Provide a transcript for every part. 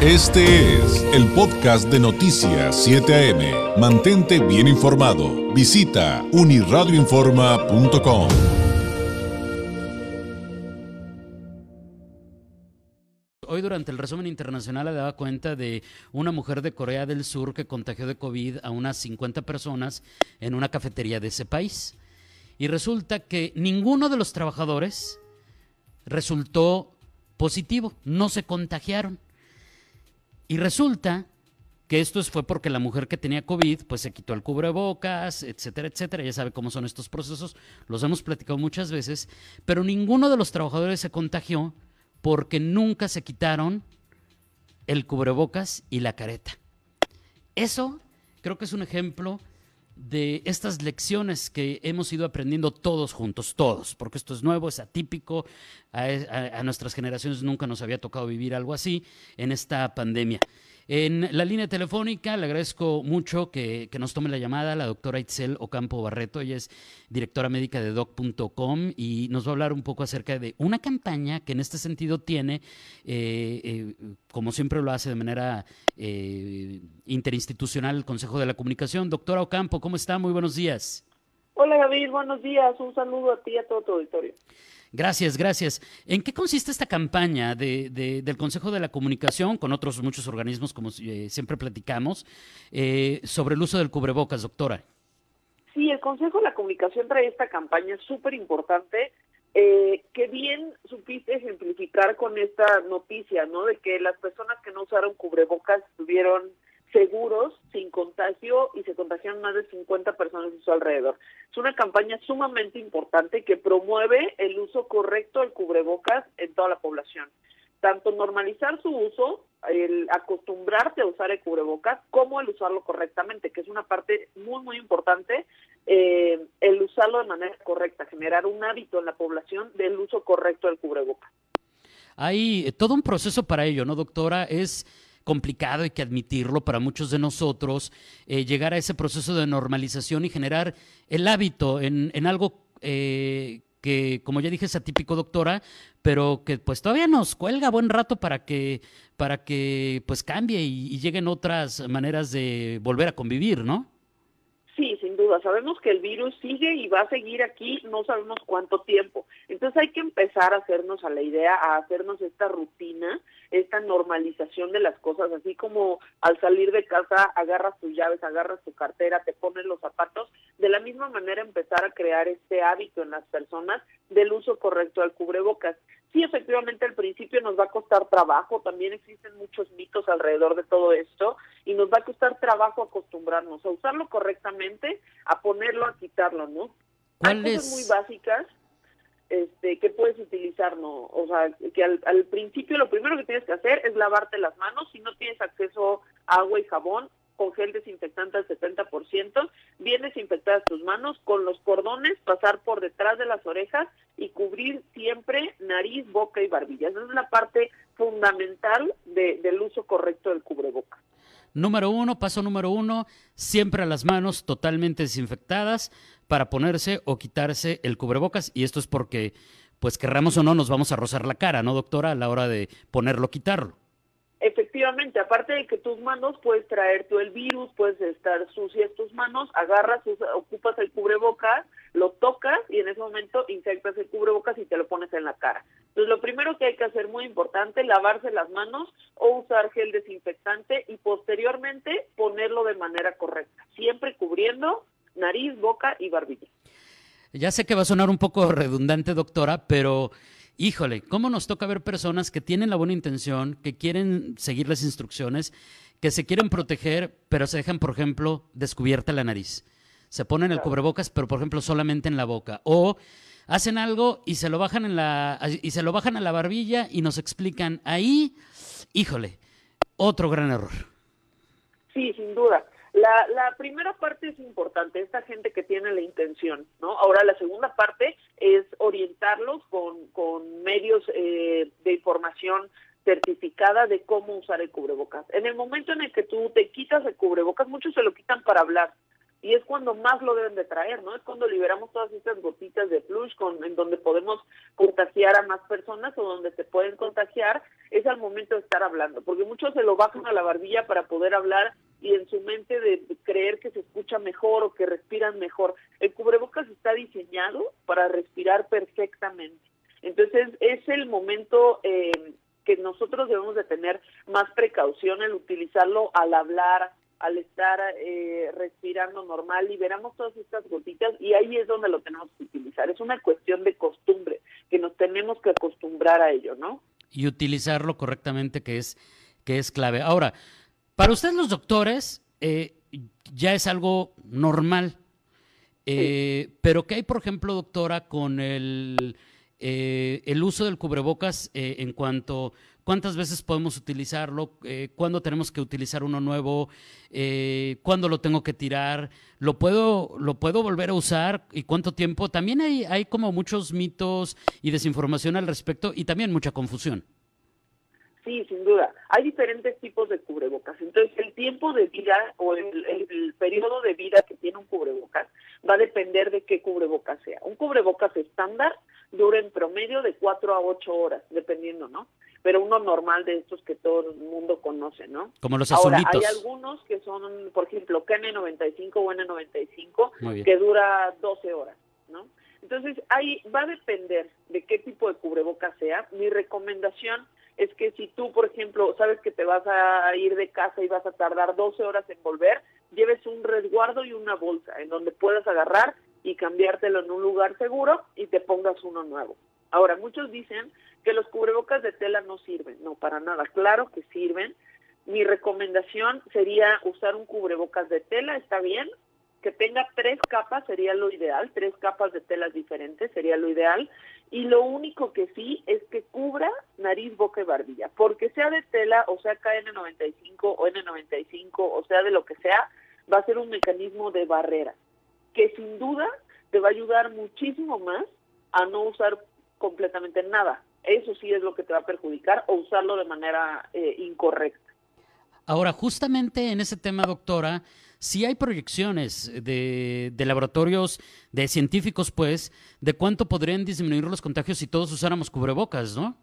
Este es el podcast de Noticias 7 AM. Mantente bien informado. Visita uniradioinforma.com. Hoy durante el resumen internacional le daba cuenta de una mujer de Corea del Sur que contagió de COVID a unas 50 personas en una cafetería de ese país. Y resulta que ninguno de los trabajadores resultó positivo, no se contagiaron. Y resulta que esto fue porque la mujer que tenía COVID, pues se quitó el cubrebocas, etcétera, etcétera. Ya sabe cómo son estos procesos, los hemos platicado muchas veces, pero ninguno de los trabajadores se contagió porque nunca se quitaron el cubrebocas y la careta. Eso creo que es un ejemplo de estas lecciones que hemos ido aprendiendo todos juntos, todos, porque esto es nuevo, es atípico, a, nuestras generaciones nunca nos había tocado vivir algo así en esta pandemia. En la línea telefónica le agradezco mucho que, nos tome la llamada la doctora Itzel Ocampo Barreto. Ella es directora médica de doc.com y nos va a hablar un poco acerca de una campaña que en este sentido tiene, eh, eh, como siempre lo hace de manera eh, interinstitucional, el Consejo de la Comunicación. Doctora Ocampo, ¿cómo está? Muy buenos días. Hola David, buenos días. Un saludo a ti y a todo tu auditorio. Gracias, gracias. ¿En qué consiste esta campaña de, del Consejo de la Comunicación, con otros muchos organismos, como eh, siempre platicamos, eh, sobre el uso del cubrebocas, doctora? Sí, el Consejo de la Comunicación trae esta campaña súper importante, eh, que bien supiste ejemplificar con esta noticia, ¿no? De que las personas que no usaron cubrebocas tuvieron seguros, sin contagio y se contagiaron más de 50 personas a su alrededor. Es una campaña sumamente importante que promueve el uso correcto del cubrebocas en toda la población. Tanto normalizar su uso, el acostumbrarte a usar el cubrebocas, como el usarlo correctamente, que es una parte muy, muy importante, eh, el usarlo de manera correcta, generar un hábito en la población del uso correcto del cubrebocas. Hay todo un proceso para ello, ¿no, doctora? Es complicado, hay que admitirlo para muchos de nosotros, eh, llegar a ese proceso de normalización y generar el hábito en, en algo eh, que, como ya dije, es atípico, doctora, pero que pues todavía nos cuelga buen rato para que, para que pues cambie y, y lleguen otras maneras de volver a convivir, ¿no? Sabemos que el virus sigue y va a seguir aquí, no sabemos cuánto tiempo. Entonces hay que empezar a hacernos a la idea, a hacernos esta rutina, esta normalización de las cosas, así como al salir de casa agarras tus llaves, agarras tu cartera, te pones los zapatos, de la misma manera empezar a crear este hábito en las personas del uso correcto al cubrebocas. Sí, efectivamente al principio nos va a costar trabajo, también existen muchos mitos alrededor de todo esto y nos va a costar trabajo acostumbrarnos a usarlo correctamente, a ponerlo, a quitarlo, ¿no? Hay cosas muy básicas este, que puedes utilizar, ¿no? O sea, que al, al, principio lo primero que tienes que hacer es lavarte las manos. Si no tienes acceso a agua y jabón, con gel desinfectante al 70%, bien desinfectadas tus manos, con los cordones pasar por detrás de las orejas y cubrir siempre nariz, boca y barbilla. Esa es la parte fundamental de, del uso correcto del cubreboca. Número uno, paso número uno, siempre a las manos totalmente desinfectadas para ponerse o quitarse el cubrebocas. Y esto es porque, pues querramos o no, nos vamos a rozar la cara, ¿no, doctora? A la hora de ponerlo quitarlo. Efectivamente, aparte de que tus manos puedes traer tú el virus, puedes estar sucias tus manos, agarras, ocupas el cubrebocas, lo tocas y en ese momento infectas el cubrebocas y te lo pones en la cara. Entonces, lo primero que hay que hacer muy importante, lavarse las manos o usar gel desinfectante y posteriormente ponerlo de manera correcta, siempre cubriendo nariz, boca y barbilla. Ya sé que va a sonar un poco redundante, doctora, pero híjole, ¿cómo nos toca ver personas que tienen la buena intención, que quieren seguir las instrucciones, que se quieren proteger, pero se dejan, por ejemplo, descubierta la nariz? Se ponen el cubrebocas, pero por ejemplo solamente en la boca. O hacen algo y se lo bajan en la y se lo bajan a la barbilla y nos explican ahí, híjole, otro gran error. Sí, sin duda. La, la primera parte es importante, esta gente que tiene la intención, ¿no? Ahora la segunda parte es orientarlos con, con medios eh, de información certificada de cómo usar el cubrebocas. En el momento en el que tú te quitas el cubrebocas, muchos se lo quitan para hablar, y es cuando más lo deben de traer, ¿no? Es cuando liberamos todas estas gotitas de flush con, en donde podemos contagiar a más personas o donde se pueden contagiar, es al momento de estar hablando, porque muchos se lo bajan a la barbilla para poder hablar y en su mente de creer que se escucha mejor o que respiran mejor. El cubrebocas está diseñado para respirar perfectamente. Entonces es el momento eh, que nosotros debemos de tener más precaución en utilizarlo al hablar, al estar eh, respirando normal, liberamos todas estas gotitas y ahí es donde lo tenemos que utilizar. Es una cuestión de costumbre, que nos tenemos que acostumbrar a ello, ¿no? Y utilizarlo correctamente, que es, que es clave. Ahora, para ustedes los doctores, eh, ya es algo normal. Eh, pero ¿qué hay, por ejemplo, doctora, con el, el uso del cubrebocas en cuanto cuántas veces podemos utilizarlo, eh, cuándo tenemos que utilizar uno nuevo, eh, cuándo lo tengo que tirar, lo puedo, lo puedo volver a usar y cuánto tiempo. También hay, hay como muchos mitos y desinformación al respecto y también mucha confusión. Sí, sin duda. Hay diferentes tipos de cubrebocas. Entonces, el tiempo de vida o el, el, periodo de vida que tiene un cubrebocas va a depender de qué cubrebocas sea. Un cubrebocas estándar dura en promedio de 4 a 8 horas, dependiendo, ¿no? pero uno normal de estos que todo el mundo conoce, ¿no? Como los azulitos. Ahora, hay algunos que son, por ejemplo, KN95 o N95, que dura 12 horas, ¿no? Entonces, ahí va a depender de qué tipo de cubreboca sea. Mi recomendación es que si tú, por ejemplo, sabes que te vas a ir de casa y vas a tardar 12 horas en volver, lleves un resguardo y una bolsa en donde puedas agarrar y cambiártelo en un lugar seguro y te pongas uno nuevo. Ahora, muchos dicen que los cubrebocas de tela no sirven. No, para nada. Claro que sirven. Mi recomendación sería usar un cubrebocas de tela, está bien. Que tenga tres capas sería lo ideal, tres capas de telas diferentes sería lo ideal. Y lo único que sí es que cubra nariz, boca y barbilla. Porque sea de tela o sea KN95 o N95 o sea de lo que sea, va a ser un mecanismo de barrera que sin duda te va a ayudar muchísimo más a no usar completamente nada. Eso sí es lo que te va a perjudicar o usarlo de manera eh, incorrecta. Ahora, justamente en ese tema, doctora, sí hay proyecciones de, de, laboratorios, de científicos, pues, de cuánto podrían disminuir los contagios si todos usáramos cubrebocas, ¿no?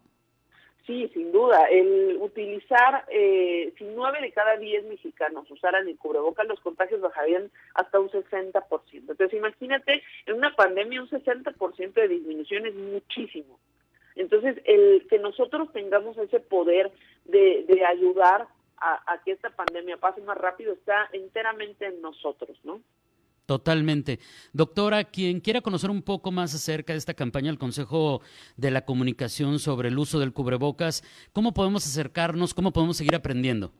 Sí, sin duda. El utilizar, eh, si nueve de cada diez mexicanos usaran el cubrebocas, los contagios bajarían hasta un 60%. Entonces, imagínate, en una pandemia un 60% de disminución es muchísimo. Entonces, el que nosotros tengamos ese poder de, de ayudar a, a que esta pandemia pase más rápido está enteramente en nosotros, ¿no? Totalmente. Doctora, quien quiera conocer un poco más acerca de esta campaña del Consejo de la Comunicación sobre el uso del cubrebocas, ¿cómo podemos acercarnos? ¿Cómo podemos seguir aprendiendo?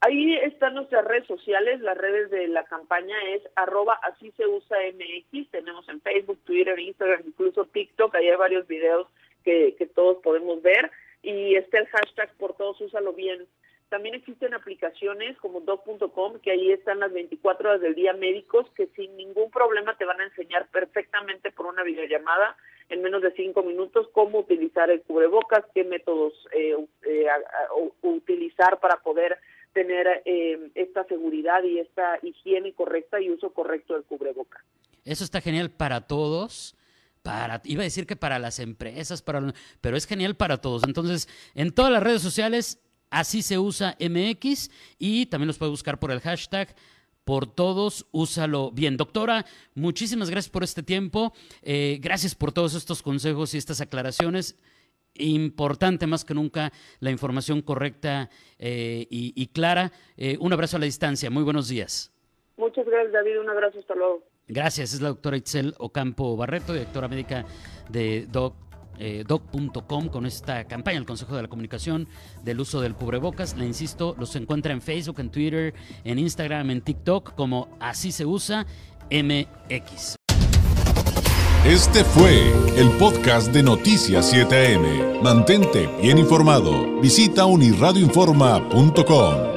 Ahí están nuestras redes sociales, las redes de la campaña es arroba así se usa MX, tenemos en Facebook, Twitter, Instagram, incluso TikTok, ahí hay varios videos que, que todos podemos ver y está el hashtag por todos, úsalo bien también existen aplicaciones como doc.com, que ahí están las 24 horas del día médicos, que sin ningún problema te van a enseñar perfectamente por una videollamada en menos de cinco minutos cómo utilizar el cubrebocas, qué métodos eh, eh, utilizar para poder tener eh, esta seguridad y esta higiene correcta y uso correcto del cubrebocas. Eso está genial para todos. Para, iba a decir que para las empresas, para, pero es genial para todos. Entonces, en todas las redes sociales Así se usa MX y también los puede buscar por el hashtag por todos, úsalo bien. Doctora, muchísimas gracias por este tiempo, eh, gracias por todos estos consejos y estas aclaraciones. Importante más que nunca la información correcta eh, y, clara. Eh, un abrazo a la distancia, muy buenos días. Muchas gracias David, un abrazo, hasta luego. Gracias, es la doctora Itzel Ocampo Barreto, directora médica de Doc eh, doc.com con esta campaña, el Consejo de la Comunicación del uso del cubrebocas. Le insisto, los encuentra en Facebook, en Twitter, en Instagram, en TikTok como Así se usa MX. Este fue el podcast de Noticias 7am. Mantente bien informado. Visita unirradioinforma.com.